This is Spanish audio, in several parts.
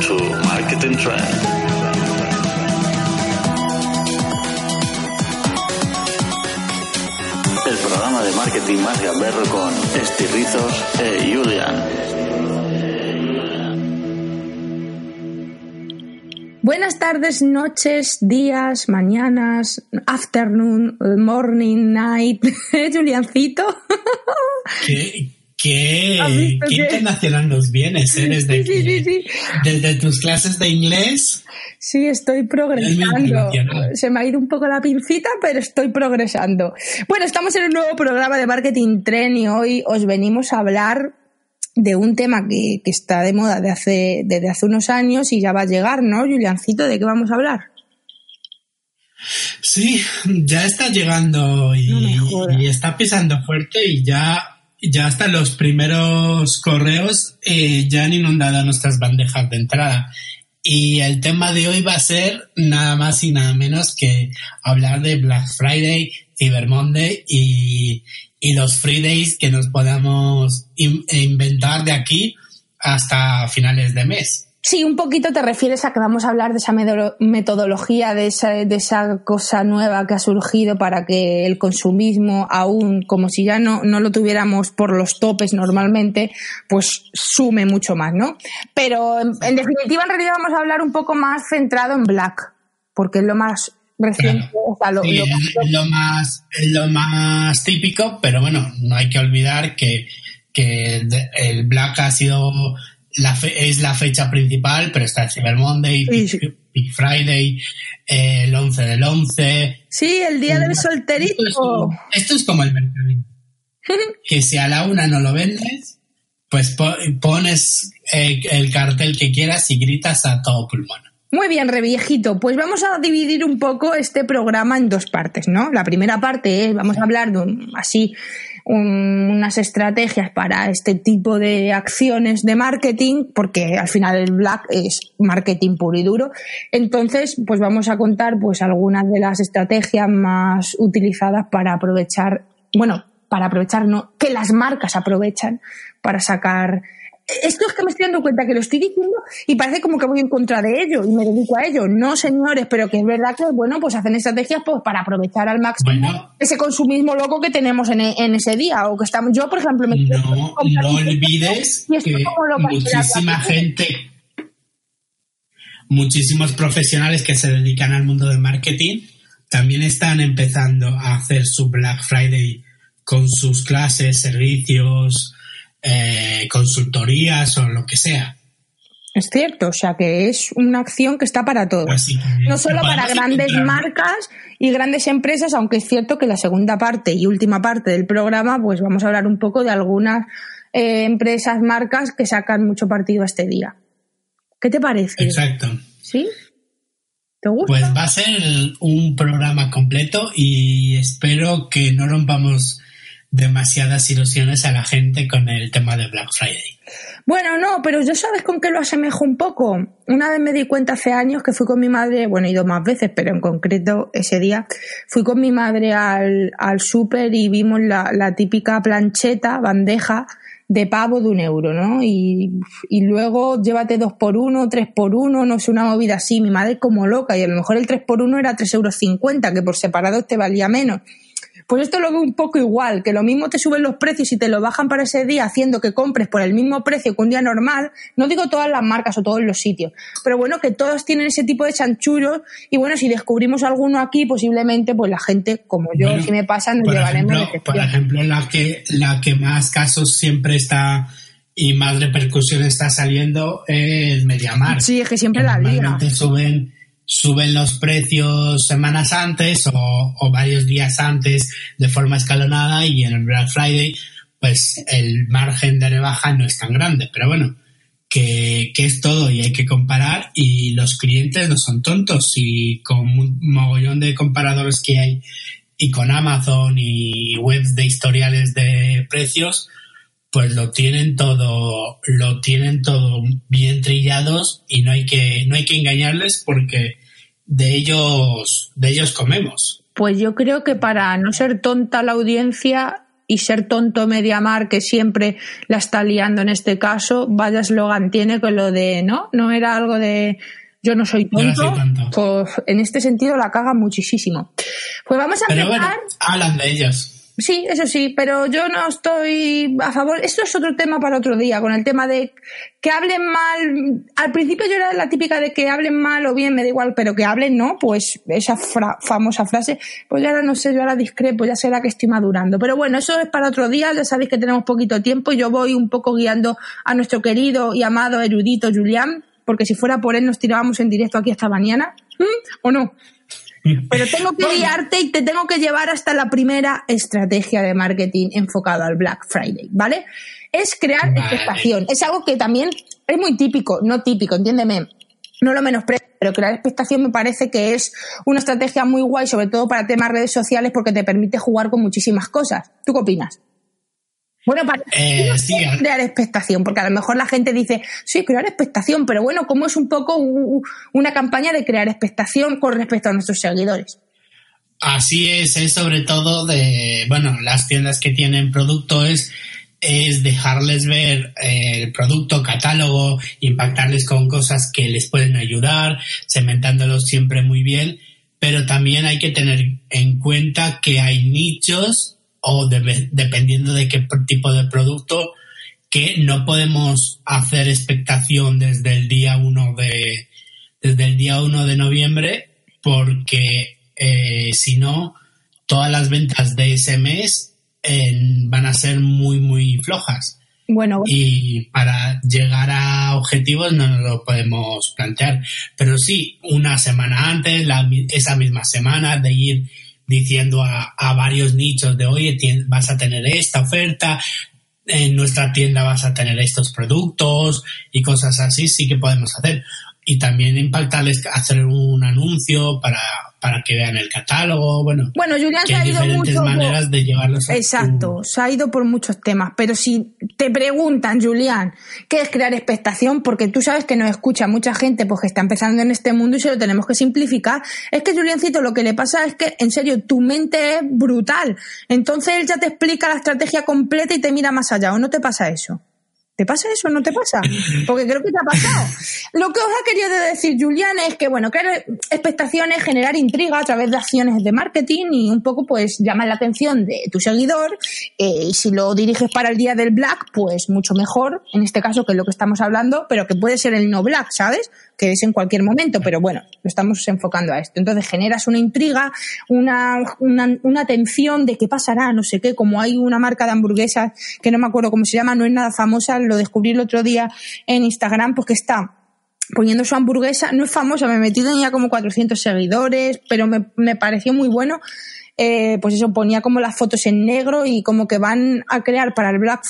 to Marketing Trend. El programa de marketing más gamberro con Estirrizos e Julian. Buenas tardes, noches, días, mañanas, afternoon, morning, night. ¿Eh, Juliancito? ¿Qué, qué, qué internacional nos vienes, ¿eh? Desde, Sí, sí, sí. desde tus clases de inglés. Sí, estoy progresando. Se me ha ido un poco la pincita, pero estoy progresando. Bueno, estamos en un nuevo programa de Marketing Trend y hoy os venimos a hablar de un tema que, que está de moda de hace, desde hace unos años y ya va a llegar, ¿no, Juliancito? ¿De qué vamos a hablar? Sí, ya está llegando No y está pisando fuerte y ya, ya hasta los primeros correos eh, ya han inundado nuestras bandejas de entrada. Y el tema de hoy va a ser nada más y nada menos que hablar de Black Friday, Cyber Monday y, y los Free Days que nos podamos in- inventar de aquí hasta finales de mes. Sí, un poquito te refieres a que vamos a hablar de esa metodología, de esa, de esa cosa nueva que ha surgido para que el consumismo, aún como si ya no, no lo tuviéramos por los topes normalmente, pues sume mucho más, ¿no? Pero en, en definitiva, en realidad vamos a hablar un poco más centrado en Black, porque es lo más reciente, Claro. o sea, lo- Sí, lo- es lo más, es lo más típico, pero bueno, no hay que olvidar que, que el Black ha sido la fe- es la fecha principal, pero está el Cyber Monday, Big, sí. Friday, eh, el 11 del 11. Sí, el día del Esto es, solterito. como- esto es como el mercadillo. que si a la una no lo vendes, pues po- pones eh, el cartel que quieras y gritas a todo pulmón. Muy bien, reviejito. Pues vamos a dividir un poco este programa en dos partes, ¿no? La primera parte es, vamos a hablar de un- así un- unas estrategias para este tipo de acciones de marketing, porque al final el Black es marketing puro y duro. Entonces, pues vamos a contar pues algunas de las estrategias más utilizadas para aprovechar, bueno, para aprovechar, no, que las marcas aprovechan para sacar esto es que me estoy dando cuenta que lo estoy diciendo y parece como que voy en contra de ello y me dedico a ello. No, señores, pero que es verdad que, bueno, pues hacen estrategias pues, para aprovechar al máximo Bueno. ese consumismo loco que tenemos en, en ese día. O que estamos, yo, por ejemplo, me No, no olvides y que muchísima gente, muchísimos profesionales que se dedican al mundo del marketing también están empezando a hacer su Black Friday con sus clases, servicios, eh, consultorías o lo que sea. Es cierto, o sea que es una acción que está para todos. No solo para grandes marcas y grandes empresas, aunque es cierto que la segunda parte y última parte del programa, pues vamos a hablar un poco de algunas eh, empresas, marcas que sacan mucho partido a este día. ¿Qué te parece? Exacto. ¿Sí? ¿Te gusta? Pues va a ser un programa completo y espero que no rompamos demasiadas ilusiones a la gente con el tema de Black Friday. Bueno, no, pero yo sabes con qué lo asemejo un poco. Una vez me di cuenta hace años que fui con mi madre, bueno, he ido más veces, pero en concreto ese día fui con mi madre al, al súper y vimos la, la típica plancheta, bandeja de pavo de un euro, ¿no? Y, y luego llévate dos por uno, tres por uno, no sé, una movida así. Mi madre como loca y a lo mejor el tres por uno era tres euros cincuenta, que por separado te valía menos. Pues esto lo veo un poco igual, que lo mismo te suben los precios y te lo bajan para ese día haciendo que compres por el mismo precio que un día normal. No digo todas las marcas o todos los sitios, pero bueno, que todos tienen ese tipo de chanchullos y bueno, si descubrimos alguno aquí, posiblemente pues la gente, como yo, Bueno, si me pasa, nos por llevaremos ejemplo, por ejemplo, la que, la que más casos siempre está y más repercusión está saliendo es Mediamar. Sí, es que siempre que la liga. suben, suben los precios semanas antes o, varios días antes de forma escalonada y en el Black Friday pues el margen de rebaja no es tan grande. Pero bueno, que, que es todo y hay que comparar y los clientes no son tontos y con un mogollón de comparadores que hay y con Amazon y webs de historiales de precios, pues lo tienen todo, lo tienen todo bien trillados y no hay que, no hay que engañarles porque de ellos, de ellos comemos. Pues yo creo que para no ser tonta la audiencia y ser tonto Mediamar que siempre la está liando en este caso, vaya eslogan tiene con lo de, ¿no? No era algo de yo no soy tonto, pues en este sentido la caga muchísimo. Pues vamos a Pero bueno, hablan de ellos. Sí, eso sí, pero yo no estoy a favor. Esto es otro tema para otro día, con el tema de que hablen mal. Al principio yo era la típica de que hablen mal o bien, me da igual, pero que hablen no, pues esa famosa frase. Pues ya ahora no sé, yo ahora discrepo, ya será que estoy madurando. Pero bueno, eso es para otro día, ya sabéis que tenemos poquito tiempo. Yo voy un poco guiando a nuestro querido y amado erudito Julián, porque si fuera por él nos tirábamos en directo aquí esta mañana. ¿Mm? ¿O no? Pero tengo que guiarte y te tengo que llevar hasta la primera estrategia de marketing enfocada al Black Friday, ¿vale? Es crear expectación. Es algo que también es muy típico, no típico, entiéndeme. No lo menosprecio, pero crear expectación me parece que es una estrategia muy guay, sobre todo para temas redes sociales, porque te permite jugar con muchísimas cosas. ¿Tú qué opinas? Bueno, para eh, crear expectación, porque a lo mejor la gente dice, sí, crear expectación, pero bueno, ¿cómo es un poco una campaña de crear expectación con respecto a nuestros seguidores? Así es, es sobre todo de, bueno, las tiendas que tienen producto es, es dejarles ver eh, el producto, catálogo, impactarles con cosas que les pueden ayudar, cementándolos siempre muy bien, pero también hay que tener en cuenta que hay nichos o dependiendo de qué tipo de producto, que no podemos hacer expectación desde el día 1 de, desde el día 1 de noviembre, porque eh, si no, todas las ventas de ese mes van a ser muy, muy flojas. Bueno, y para llegar a objetivos no nos lo podemos plantear. Pero sí, una semana antes, esa misma semana, de ir diciendo a, varios nichos de, oye, vas a tener esta oferta, en nuestra tienda vas a tener estos productos y cosas así, sí que podemos hacer. Y también impactarles, hacer un anuncio para para que vean el catálogo, bueno. Bueno, Julián se ha ido diferentes maneras de llevarlos a Exacto, se ha ido por muchos temas, pero si te preguntan, Julián, ¿qué es crear expectación? Porque tú sabes que nos escucha mucha gente pues que está empezando en este mundo y se lo tenemos que simplificar. Es que Juliancito lo que le pasa es que en serio tu mente es brutal. Entonces él ya te explica la estrategia completa y te mira más allá, ¿o no te pasa eso? ¿Te pasa eso o no te pasa? Porque creo que te ha pasado. Lo que os ha querido decir Julián es que, bueno, crear expectaciones, generar intriga a través de acciones de marketing y un poco, pues, llamar la atención de tu seguidor. Eh, y si lo diriges para el día del Black, pues mucho mejor, en este caso, que es lo que estamos hablando, pero que puede ser el no Black, ¿sabes? Que es en cualquier momento, pero bueno, lo estamos enfocando a esto. Entonces generas una intriga, una, una, una atención de qué pasará, no sé qué, como hay una marca de hamburguesas que no me acuerdo cómo se llama, no es nada famosa, lo descubrí el otro día en Instagram, porque está poniendo su hamburguesa, no es famosa, me metí tenía como 400 seguidores, pero me, me pareció muy bueno. Eh, pues eso, ponía como las fotos en negro y como que van a crear para el Black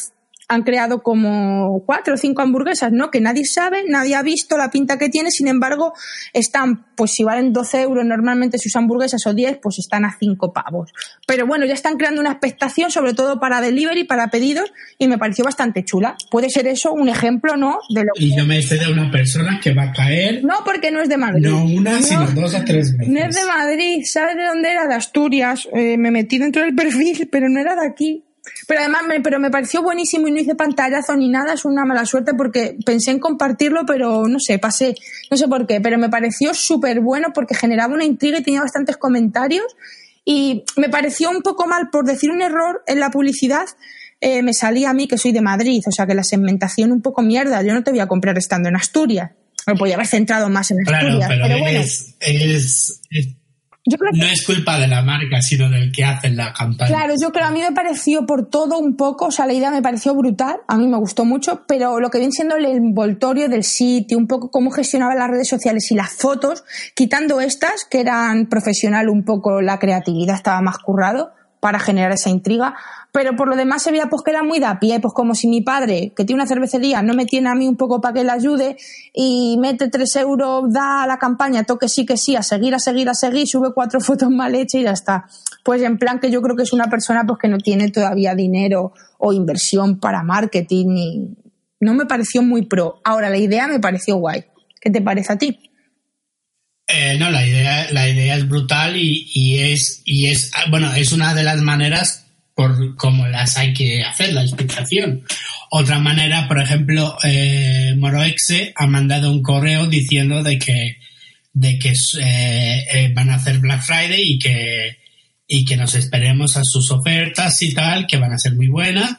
han creado como cuatro o cinco hamburguesas, ¿no? Que nadie sabe, nadie ha visto la pinta que tiene, sin embargo, están, pues si valen 12 euros normalmente sus hamburguesas o 10, pues están a 5 pavos. Pero bueno, ya están creando una expectación, sobre todo para delivery, para pedidos, y me pareció bastante chula. Puede ser eso un ejemplo, ¿no? De lo y yo me sé de una persona que va a caer. No, porque no es de Madrid. No una, sino dos o tres veces. No es de Madrid, ¿sabes de dónde era? De Asturias. Eh, me metí dentro del perfil, pero no era de aquí. Pero además, me, pero me pareció buenísimo y no hice pantallazo ni nada, es una mala suerte porque pensé en compartirlo, pero no sé, pasé, no sé por qué, pero me pareció súper bueno porque generaba una intriga y tenía bastantes comentarios y me pareció un poco mal por decir un error en la publicidad. Eh, me salía a mí que soy de Madrid, o sea que la segmentación un poco mierda. Yo no te voy a comprar estando en Asturias. Me podía haber centrado más en Asturias. pero, bueno. No es culpa de la marca, sino del que hace la campaña. Claro, yo creo, a mí me pareció por todo un poco, o sea, la idea me pareció brutal, a mí me gustó mucho, pero lo que viene siendo el envoltorio del sitio, un poco cómo gestionaba las redes sociales y las fotos, quitando estas, que eran profesional un poco, la creatividad estaba más currado para generar esa intriga, pero por lo demás se veía pues que era muy de a pie, pues como si mi padre, que tiene una cervecería, no me tiene a mí un poco para que le ayude y mete tres euros, da a la campaña, toque sí que sí, a seguir, a seguir, a seguir, sube cuatro fotos mal hechas y ya está. Pues en plan que yo creo que es una persona pues que no tiene todavía dinero o inversión para marketing y no me pareció muy pro. Ahora, la idea me pareció guay. ¿Qué te parece a ti? Eh, no, la idea, la idea es brutal y, y, es, y es, bueno, es una de las maneras por cómo las hay que hacer, la explicación. Otra manera, por ejemplo, eh, Moroexe ha mandado un correo diciendo de que, de que eh, eh, van a hacer Black Friday y que, y que nos esperemos a sus ofertas y tal, que van a ser muy buenas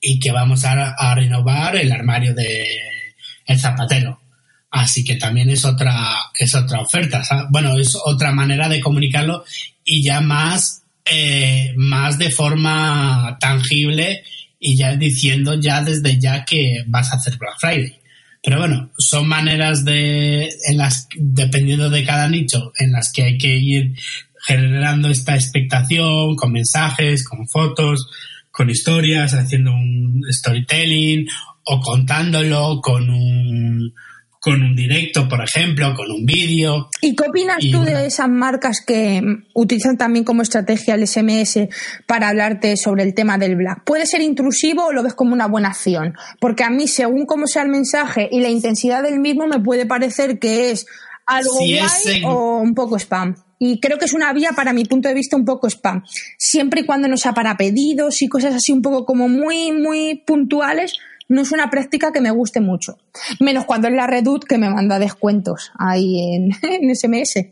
y que vamos a, a renovar el armario de el zapatero. Así que también es otra, es otra oferta. Bueno, es otra manera de comunicarlo y ya más, eh, más de forma tangible y ya diciendo ya desde ya que vas a hacer Black Friday. Pero bueno, son maneras de, en las, dependiendo de cada nicho, en las que hay que ir generando esta expectación con mensajes, con fotos, con historias, haciendo un storytelling o contándolo con un, con un directo, por ejemplo, con un vídeo. ¿Y qué opinas tú de esas marcas que utilizan también como estrategia el SMS para hablarte sobre el tema del black? ¿Puede ser intrusivo o lo ves como una buena acción? Porque a mí, según cómo sea el mensaje y la intensidad del mismo, me puede parecer que es algo guay o un poco spam. Y creo que es una vía, para mi punto de vista, un poco spam. Siempre y cuando no sea para pedidos y cosas así un poco como muy, muy puntuales, no es una práctica que me guste mucho. Menos cuando es la Redut que me manda descuentos ahí en, SMS.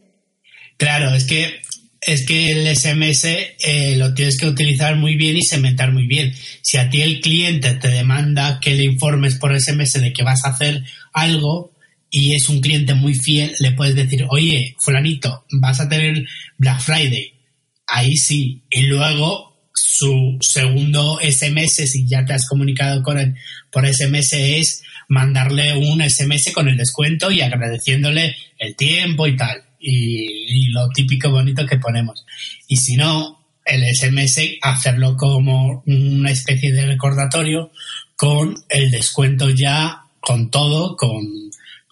Claro, es que es que el SMS eh, lo tienes que utilizar muy bien y segmentar muy bien. Si a ti el cliente te demanda que le informes por SMS de que vas a hacer algo y es un cliente muy fiel, le puedes decir, oye, fulanito, vas a tener Black Friday. Ahí sí. Y luego su segundo SMS, si ya te has comunicado con él por SMS, es mandarle un SMS con el descuento y agradeciéndole el tiempo y tal. Y, lo típico bonito que ponemos. Y si no, el SMS, hacerlo como una especie de recordatorio con el descuento ya, con todo, con,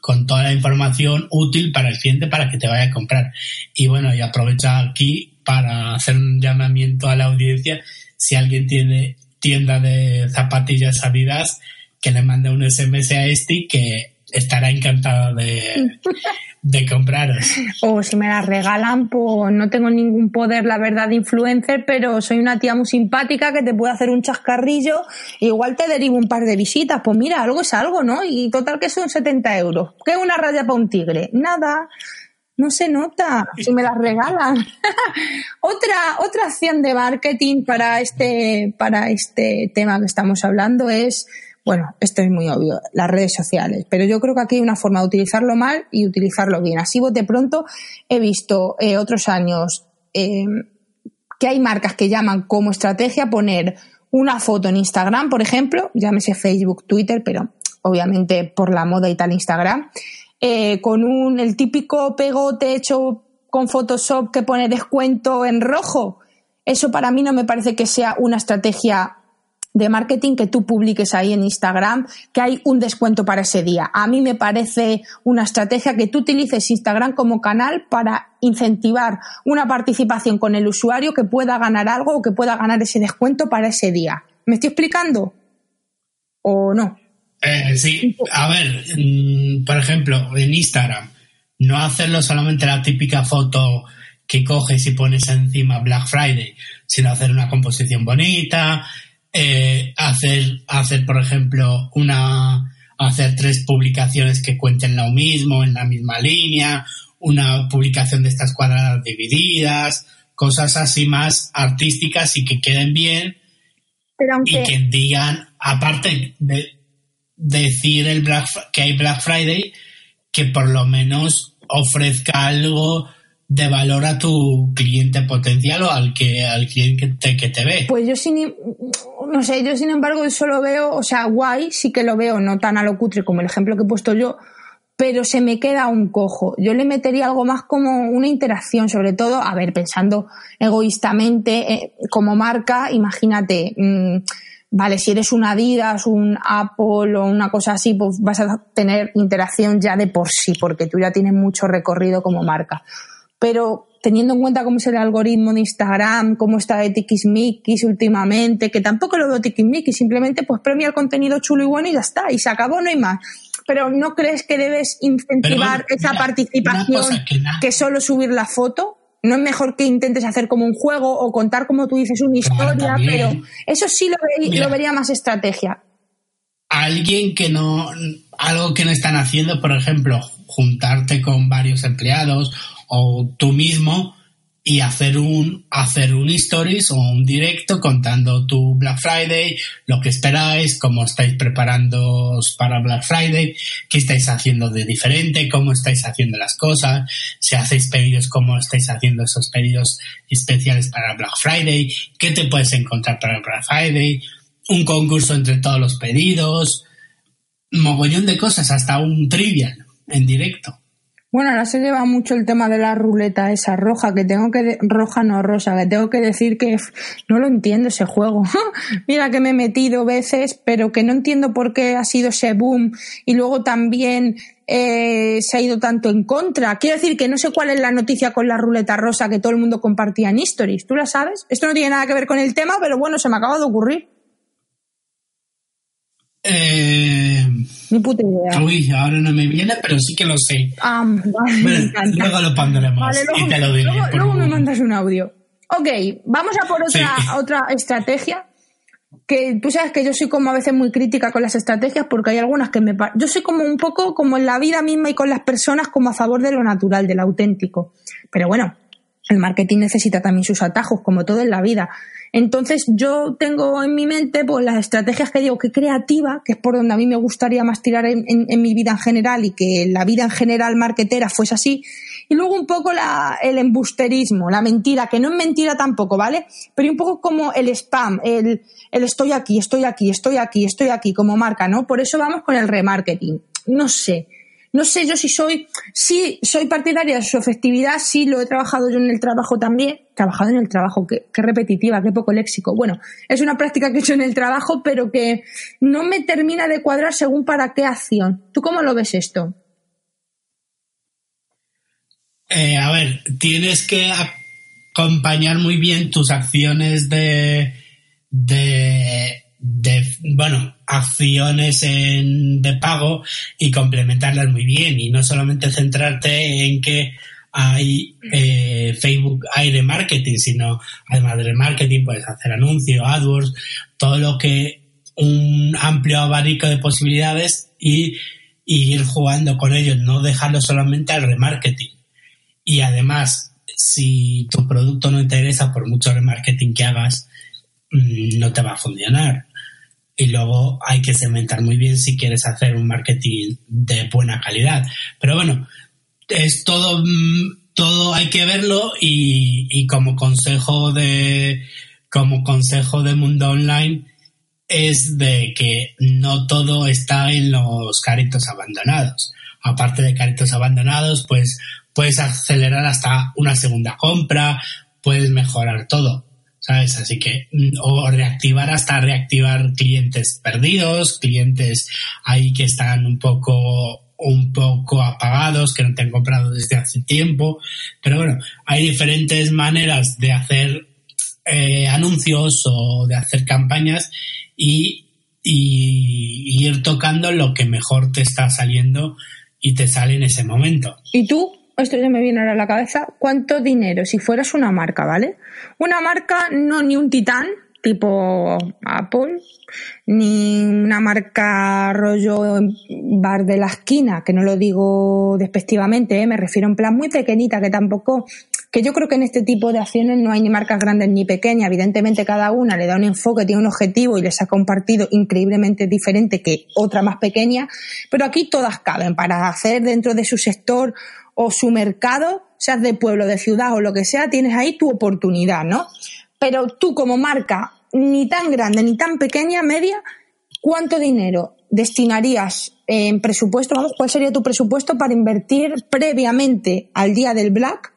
con toda la información útil para el cliente para que te vaya a comprar. Y bueno, y aprovecha aquí para hacer un llamamiento a la audiencia. Si alguien tiene tienda de zapatillas Adidas, que le mande un SMS a este que estará encantado de, de compraros. O si me las regalan, pues no tengo ningún poder, la verdad, de influencer, pero soy una tía muy simpática que te puede hacer un chascarrillo. igual te derivo un par de visitas. Pues mira, algo es algo, ¿no? Y total que son 70 euros. ¿Qué es una raya para un tigre? Nada no se nota si me las regalan. otra, otra acción de marketing para este, para este tema que estamos hablando es, bueno, esto es muy obvio, las redes sociales, pero yo creo que aquí hay una forma de utilizarlo mal y utilizarlo bien. Así de pronto he visto eh, otros años eh, que hay marcas que llaman como estrategia poner una foto en Instagram, por ejemplo, llámese Facebook, Twitter, pero obviamente por la moda y tal Instagram, eh, con un, el típico pegote hecho con Photoshop que pone descuento en rojo. Eso para mí no me parece que sea una estrategia de marketing que tú publiques ahí en Instagram que hay un descuento para ese día. A mí me parece una estrategia que tú utilices Instagram como canal para incentivar una participación con el usuario que pueda ganar algo o que pueda ganar ese descuento para ese día. ¿Me estoy explicando? ¿O no? Eh, sí, a ver, mm, por ejemplo, en Instagram, no hacerlo solamente la típica foto que coges y pones encima Black Friday, sino hacer una composición bonita, eh, hacer, hacer, por ejemplo, una, hacer tres publicaciones que cuenten lo mismo, en la misma línea, una publicación de estas cuadradas divididas, cosas así más artísticas y que queden bien y que digan, aparte de, decir el Black, que hay Black Friday que por lo menos ofrezca algo de valor a tu cliente potencial o al que al cliente que te, ve. Pues yo sin no sé, yo sin embargo solo veo, o sea, guay, sí que lo veo, no tan a lo cutre como el ejemplo que he puesto yo, pero se me queda un cojo. Yo le metería algo más como una interacción, sobre todo, a ver, pensando egoístamente eh, como marca, imagínate, mm, Vale, si eres un Adidas, un Apple o una cosa así, pues vas a tener interacción ya de por sí, porque tú ya tienes mucho recorrido como marca. Pero teniendo en cuenta cómo es el algoritmo de Instagram, cómo está de Tikismikis últimamente, que tampoco lo veo Tikismikis, simplemente pues premia el contenido chulo y bueno y ya está, y se acabó, no hay más. Pero ¿no crees que debes incentivar esa participación que, que solo subir la foto? No es mejor que intentes hacer como un juego o contar como tú dices una historia, pero eso sí lo, lo vería más estrategia. Alguien que no, algo que no están haciendo, por ejemplo, juntarte con varios empleados o tú mismo y hacer un hacer un stories o un directo contando tu Black Friday, lo que esperáis, cómo estáis preparando para Black Friday, qué estáis haciendo de diferente, cómo estáis haciendo las cosas, si hacéis pedidos, cómo estáis haciendo esos pedidos especiales para Black Friday, qué te puedes encontrar para Black Friday, un concurso entre todos los pedidos, mogollón de cosas, hasta un trivial en directo. Bueno, ahora se lleva mucho el tema de la ruleta esa roja, que tengo que, roja no rosa, que tengo que decir que no lo entiendo ese juego. Mira que me he metido veces, pero que no entiendo por qué ha sido ese boom y luego también eh, se ha ido tanto en contra. Quiero decir que no sé cuál es la noticia con la ruleta rosa que todo el mundo compartía en Stories. ¿Tú la sabes? Esto no tiene nada que ver con el tema, pero bueno, se me acaba de ocurrir. Eh, Ni puta idea. Uy, ahora no me viene, pero sí que lo sé. Ah, vale, encanta. luego lo pondremos Vale, luego, y te lo diré. luego- por luego me mandas un audio. Ok, vamos a por otra, Sí. otra estrategia. Que tú sabes que yo soy como a veces muy crítica con las estrategias porque hay algunas que me... Yo soy como un poco como en la vida misma y con las personas como a favor de lo natural, de lo auténtico. Pero bueno, el marketing necesita también sus atajos, como todo en la vida. Entonces yo tengo en mi mente pues las estrategias que digo que creativa, que es por donde a mí me gustaría más tirar en, en- mi vida en general y que la vida en general marketera fuese así. Y luego un poco la, el embusterismo, la mentira, que no es mentira tampoco, ¿vale? Pero un poco como el spam, el, el estoy aquí, estoy aquí, estoy aquí, estoy aquí, como marca, ¿no? Por eso vamos con el remarketing. No sé. No sé yo si soy, sí soy partidaria de su efectividad, sí lo he trabajado yo en el trabajo también. Trabajado en el trabajo, qué, repetitiva, qué poco léxico. Bueno, es una práctica que he hecho en el trabajo, pero que no me termina de cuadrar según para qué acción. ¿Tú cómo lo ves esto? Eh, a ver, tienes que acompañar muy bien tus acciones de, de, de, bueno, acciones en, de pago y complementarlas muy bien y no solamente centrarte en que hay eh, Facebook hay remarketing, sino además de remarketing puedes hacer anuncios, AdWords, todo lo que un amplio abanico de posibilidades y, y ir jugando con ellos, no dejarlo solamente al remarketing. Y además, si tu producto no te interesa, por mucho remarketing que hagas, mm, no te va a funcionar. Y luego hay que segmentar muy bien si quieres hacer un marketing de buena calidad. Pero bueno, es todo, mm, todo hay que verlo y, y como consejo de, como consejo de mundo online es de que no todo está en los carritos abandonados. Aparte de carritos abandonados, pues puedes acelerar hasta una segunda compra, puedes mejorar todo, Así que, mm, o reactivar hasta reactivar clientes perdidos, clientes ahí que están un poco un poco apagados, que no te han comprado desde hace tiempo. Pero bueno, hay diferentes maneras de hacer eh, anuncios o de hacer campañas y- y ir tocando lo que mejor te está saliendo y te sale en ese momento. ¿Y tú? Esto ya me viene ahora a la cabeza. ¿Cuánto dinero si fueras una marca, ¿vale? Una marca, no ni un titán, tipo Apple, ni una marca rollo bar de la esquina, que no lo digo despectivamente, ¿eh? me refiero en plan muy pequeñita, que tampoco, que yo creo que en este tipo de acciones no hay ni marcas grandes ni pequeñas, evidentemente cada una le da un enfoque, tiene un objetivo y les saca un partido increíblemente diferente que otra más pequeña, pero aquí todas caben para hacer dentro de su sector o su mercado, seas de pueblo, de ciudad o lo que sea, tienes ahí tu oportunidad, ¿no? Pero tú como marca, ni tan grande ni tan pequeña, media, ¿cuánto dinero destinarías en presupuesto? Vamos, ¿cuál sería tu presupuesto para invertir previamente al día del Black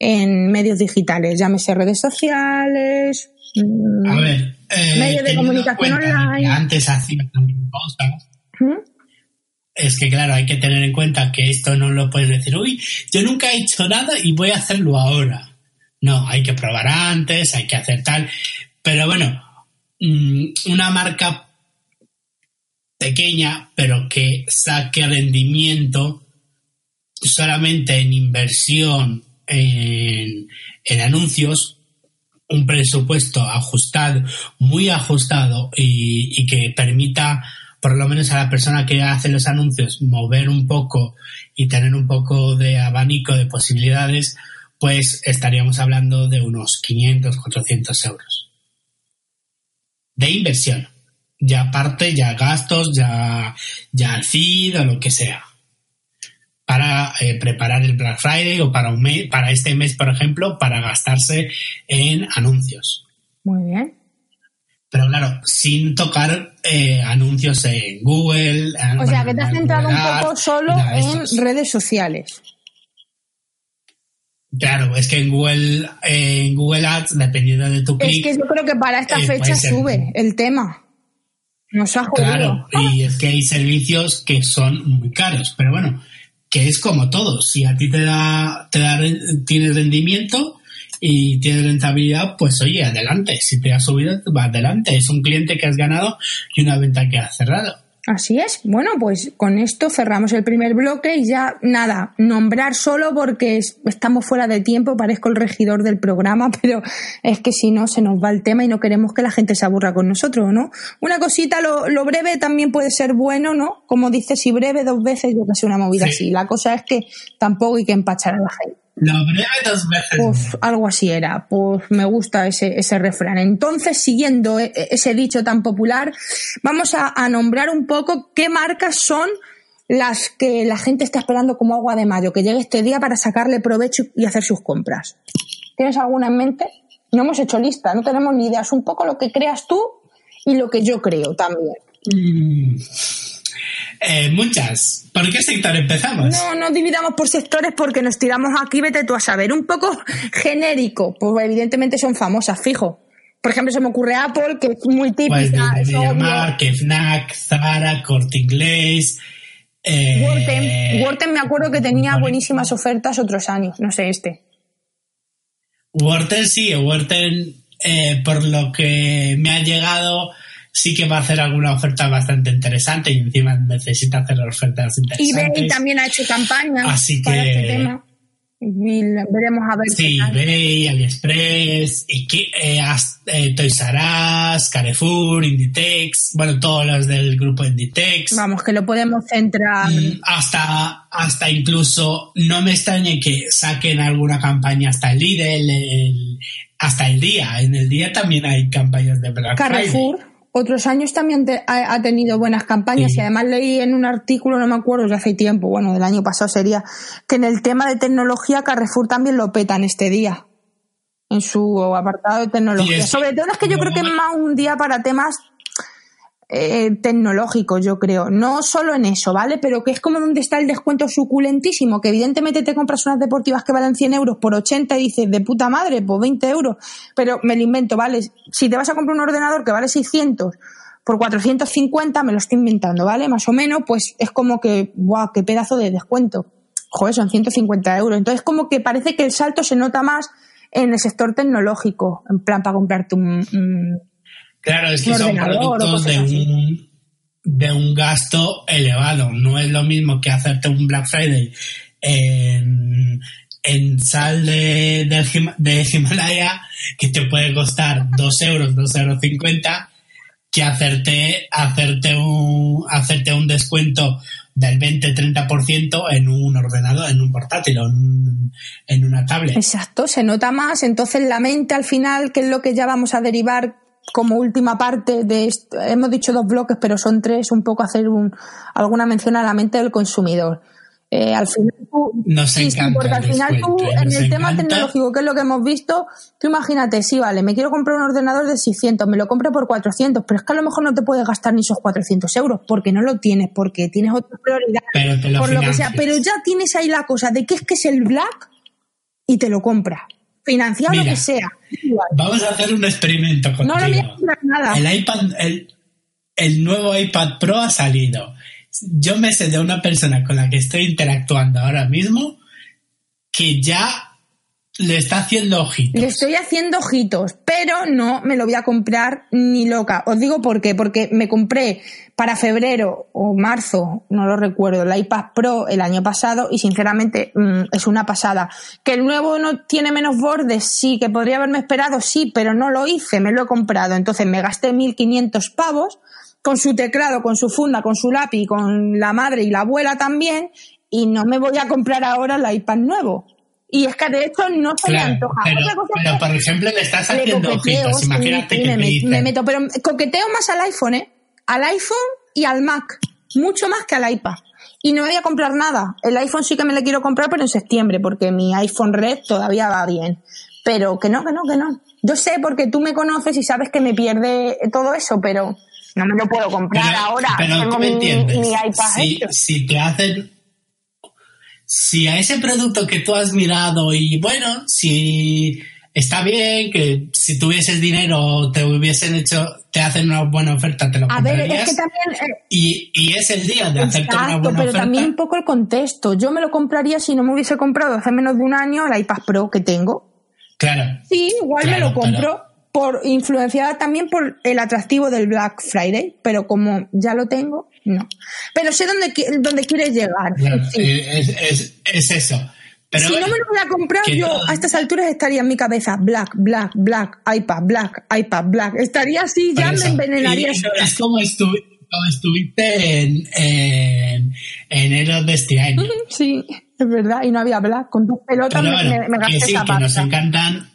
en medios digitales? Llámese redes sociales. mm, A ver, eh, Medio de comunicación online. antes hacía también cosas. ¿Mm? Es que claro, hay que tener en cuenta que esto no lo puedes decir, uy, yo nunca he hecho nada y voy a hacerlo ahora. No, hay que probar antes, hay que hacer tal. Pero bueno, mm, una marca pequeña, pero que saque rendimiento solamente en inversión en, anuncios, un presupuesto ajustado, muy ajustado y, que permita por lo menos a la persona que hace los anuncios mover un poco y tener un poco de abanico de posibilidades, pues estaríamos hablando de unos 500, 400 euros de inversión. Ya aparte, ya gastos, ya, ya el feed o lo que sea. Para eh, preparar el Black Friday o para, un mes, para este mes, por ejemplo, para gastarse en anuncios. Muy bien. Pero claro, sin tocar eh, anuncios en Google. O sea, que te has centrado un poco solo en redes sociales. Claro, es que en Google, en Google Ads, dependiendo de tu clic... Es que yo creo que para esta eh, fecha sube el tema. Nos ha jodido. Claro, y es que hay servicios que son muy caros, pero bueno, que es como todo. Si a ti te da, te da, tienes rendimiento y tienes rentabilidad, pues oye, adelante. Si te ha subido, va adelante. Es un cliente que has ganado y una venta que has cerrado. Así es. Bueno, pues con esto cerramos el primer bloque y ya nada, nombrar solo porque es- estamos fuera de tiempo, parezco el regidor del programa, pero es que si no se nos va el tema y no queremos que la gente se aburra con nosotros, ¿no? Una cosita, lo, lo breve también puede ser bueno, ¿no? Como dices, si breve dos veces, yo que sé, una movida Sí. así. La cosa es que tampoco hay que empachar a la gente. Lo breve dos veces. Pues algo así era, pues me gusta ese, ese refrán. Entonces, siguiendo e- e- ese dicho tan popular, vamos a, a nombrar un poco qué marcas son las que la gente está esperando como agua de mayo, que llegue este día para sacarle provecho y hacer sus compras. ¿Tienes alguna en mente? No hemos hecho lista, no tenemos ni idea, es un poco lo que creas tú y lo que yo creo también. Mm. Eh, muchas. ¿Por qué sector empezamos? No, no dividamos por sectores porque nos tiramos aquí, vete tú a saber. Un poco genérico, pues evidentemente son famosas, fijo. Por ejemplo, se me ocurre Apple, que es muy típica. Pues. Mediamarkt, Fnac, Zara, Corte Inglés. Eh, Worten, Worten me acuerdo que tenía Vale. buenísimas ofertas otros años, no sé este. Worten sí, Worten, eh, por lo que me ha llegado, sí que va a hacer alguna oferta bastante interesante y encima necesita hacer ofertas interesantes. eBay también ha hecho campaña Así para que- este tema. Y veremos a ver Sí, eBay, AliExpress, Ike- eh, eh, Toys R Us, Carrefour, Inditex, bueno, todos los del grupo Inditex. Vamos, que lo podemos centrar. Mm, hasta, hasta incluso no me extrañe que saquen alguna campaña hasta el Lidl, el- hasta el día. En el día también hay campañas de Black Carrefour, otros años también te- ha, ha tenido buenas campañas Sí. y además leí en un artículo, no me acuerdo, ya hace tiempo, bueno, del año pasado sería, que en el tema de tecnología Carrefour también lo petan este día, en su apartado de tecnología. Sobre todo es que yo creo que es más un día para temas eh, tecnológicos, yo creo. No solo en eso, ¿vale? Pero que es como donde está el descuento suculentísimo, que evidentemente te compras unas deportivas que valen 100 euros por 80 y dices, de puta madre, pues 20 euros. Pero me lo invento, ¿vale? Si te vas a comprar un ordenador que vale 600 por 450, me lo estoy inventando, ¿vale? Más o menos, pues es como que, ¡guau! ¡Qué pedazo de descuento! Joder, son 150 euros. Entonces, como que parece que el salto se nota más en el sector tecnológico, en plan para comprarte un Claro, es que son productos de un, de un gasto elevado. No es lo mismo que hacerte un Black Friday en, en sal de, de Himalaya, que te puede costar 2 euros, 2 euros 50, que hacerte, hacerte, un, hacerte un descuento del 20-30% en un ordenador, en un portátil o en, un- en una tablet. Exacto, se nota más. Entonces la mente al final, que es lo que ya vamos a derivar como última parte de esto, hemos dicho dos bloques, pero son tres, un poco hacer un, alguna mención a la mente del consumidor. Eh, al final tú, Nos sí, porque al final tú, en nos el tema tecnológico, que es lo que hemos visto, tú imagínate, sí, vale, me quiero comprar un ordenador de 600, me lo compro por 400, pero es que a lo mejor no te puedes gastar ni esos 400 euros, porque no lo tienes, porque tienes otra prioridad Pero te lo por lo que sea, pero ya tienes ahí la cosa de que es que es el black y te lo compras. Financiado lo Mira. que sea. Vamos a hacer un experimento contigo. No lo voy a nada. El iPad, el, el nuevo iPad Pro ha salido. Yo me sé de una persona con la que estoy interactuando ahora mismo que ya le está haciendo ojitos. Le estoy haciendo ojitos, pero no me lo voy a comprar ni loca. Os digo por qué. Porque me compré para febrero o marzo, no lo recuerdo, el iPad Pro el año pasado y sinceramente mm, es una pasada. Que el nuevo no tiene menos bordes, sí, que podría haberme esperado, sí, pero no lo hice, me lo he comprado. Entonces me gasté 1.500 pavos con su teclado, con su funda, con su lápiz, con la madre y la abuela también y no me voy a comprar ahora el iPad nuevo. Y es que de hecho no se me antoja. Pero, pero por ejemplo, le estás haciendo ojitos. Imagínate que me, meto, pero coqueteo más al iPhone, ¿eh? Al iPhone y al Mac. Mucho más que al iPad. Y no me voy a comprar nada. El iPhone sí que me lo quiero comprar, pero en septiembre, porque mi iPhone Red todavía va bien. Pero que no, que no, que no. Yo sé porque tú me conoces y sabes que me pierde todo eso, pero no me lo puedo comprar ahora. Pero Tengo mi, iPad si, si te hacen si a ese producto que tú has mirado y bueno, si está bien que si tuvieses dinero te hubiesen hecho, te hacen una buena oferta, te lo A ver, es que también... Eh, y, y, es el día de hacerte una buena pero también un poco el contexto. Yo me lo compraría si no me hubiese comprado hace menos de un año el iPad Pro que tengo. Claro. Sí, igual me lo compro. Por influenciada también por el atractivo del Black Friday, pero como ya lo tengo, no. Pero sé dónde, dónde quieres llegar. es, eso. si no me lo voy a comprar, yo a estas alturas estaría en mi cabeza Black, Black, Black, iPad, Black, iPad, Black. Estaría así, ya me envenenaría. es como, estuviste en, en enero de este año. Sí, es verdad, y no había Black. Con tus pelotas me, me, gasté sí, que nos encantan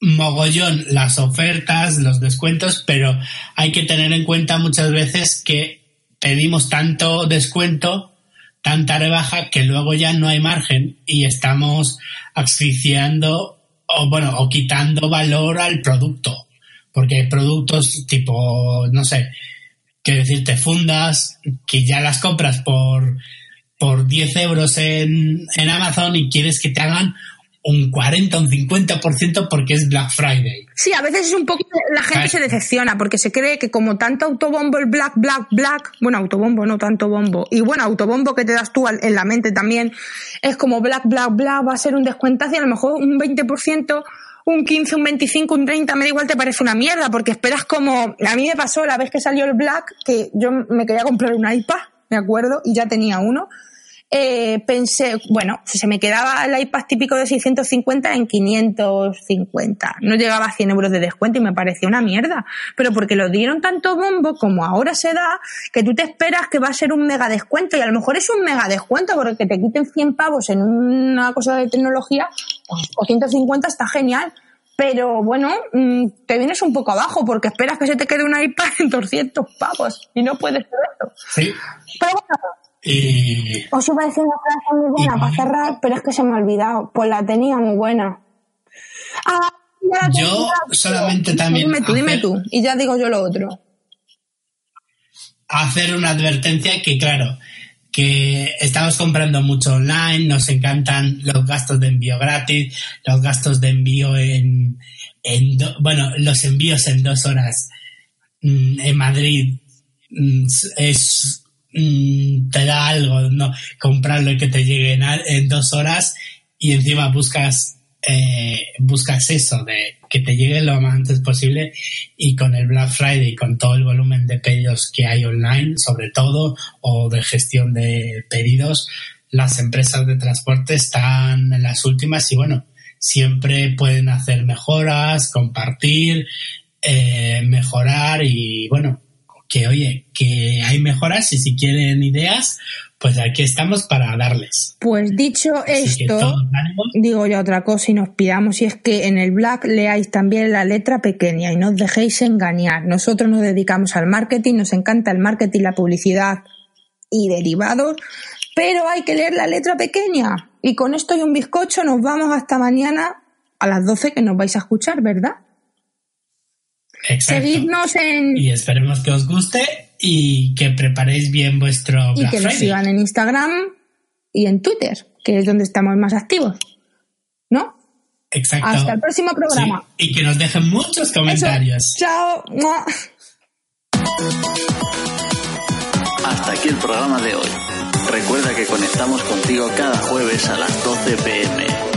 mogollón las ofertas, los descuentos, pero hay que tener en cuenta muchas veces que pedimos tanto descuento, tanta rebaja, que luego ya no hay margen y estamos asfixiando o bueno, o quitando valor al producto. Porque hay productos tipo, no sé, que decirte fundas, que ya las compras por, por 10 euros en, en Amazon y quieres que te hagan un 40, un 50% porque es Black Friday. Sí, a veces es un poco, la gente se decepciona porque se cree que como tanto autobombo el Black, Black, Black, bueno, autobombo, no tanto bombo, y bueno, autobombo que te das tú en la mente también, es como Black, Black, Black, va a ser un descuentazo y a lo mejor un 20%, un 15, un 25, un 30, me da igual, te parece una mierda porque esperas como, a mí me pasó la vez que salió el Black que yo me quería comprar un iPad, me acuerdo, y ya tenía uno eh, pensé, bueno, se me quedaba el iPad típico de 650 en 550. No llegaba a 100 euros de descuento y me parecía una mierda. Pero porque lo dieron tanto bombo como ahora se da, que tú te esperas que va a ser un mega descuento y a lo mejor es un mega descuento porque te quiten 100 pavos en una cosa de tecnología o 150 está genial. Pero bueno, mm, te vienes un poco abajo porque esperas que se te quede un iPad en 200 pavos y no puedes hacer eso. Sí. Pero bueno, os iba a decir una frase muy buena para cerrar, pero es que se me ha olvidado. Pues la tenía muy buena. Ah, yo solamente también. Dime tú, dime tú. Y ya digo yo lo otro. Hacer una advertencia que, claro, que estamos comprando mucho online, nos encantan los gastos de envío gratis, los gastos de envío en, en bueno, los envíos en dos horas mm, en Madrid mm, es Mm, te da algo, ¿no? Comprarlo y que te llegue en, dos horas y encima buscas, eh, buscas eso, de que te llegue lo más antes posible y con el Black Friday, con todo el volumen de pedidos que hay online, sobre todo, o de gestión de pedidos, las empresas de transporte están en las últimas y bueno, siempre pueden hacer mejoras, compartir, eh, mejorar y bueno, que oye, que hay mejoras y si quieren ideas, pues aquí estamos para darles. Pues dicho esto, digo yo otra cosa y nos pidamos, y es que en el Black leáis también la letra pequeña y no os dejéis engañar. Nosotros nos dedicamos al marketing, nos encanta el marketing, la publicidad y derivados, pero hay que leer la letra pequeña. Y con esto y un bizcocho nos vamos hasta mañana a las 12 que nos vais a escuchar, ¿verdad? Seguidnos en. Y esperemos que os guste y que preparéis bien vuestro. y que nos sigan en Instagram y en Twitter, que es donde estamos más activos. ¿No? Exacto. Hasta el próximo programa. Y que nos dejen muchos comentarios. Chao. Hasta aquí el programa de hoy. Recuerda que conectamos contigo cada jueves a las 12 pm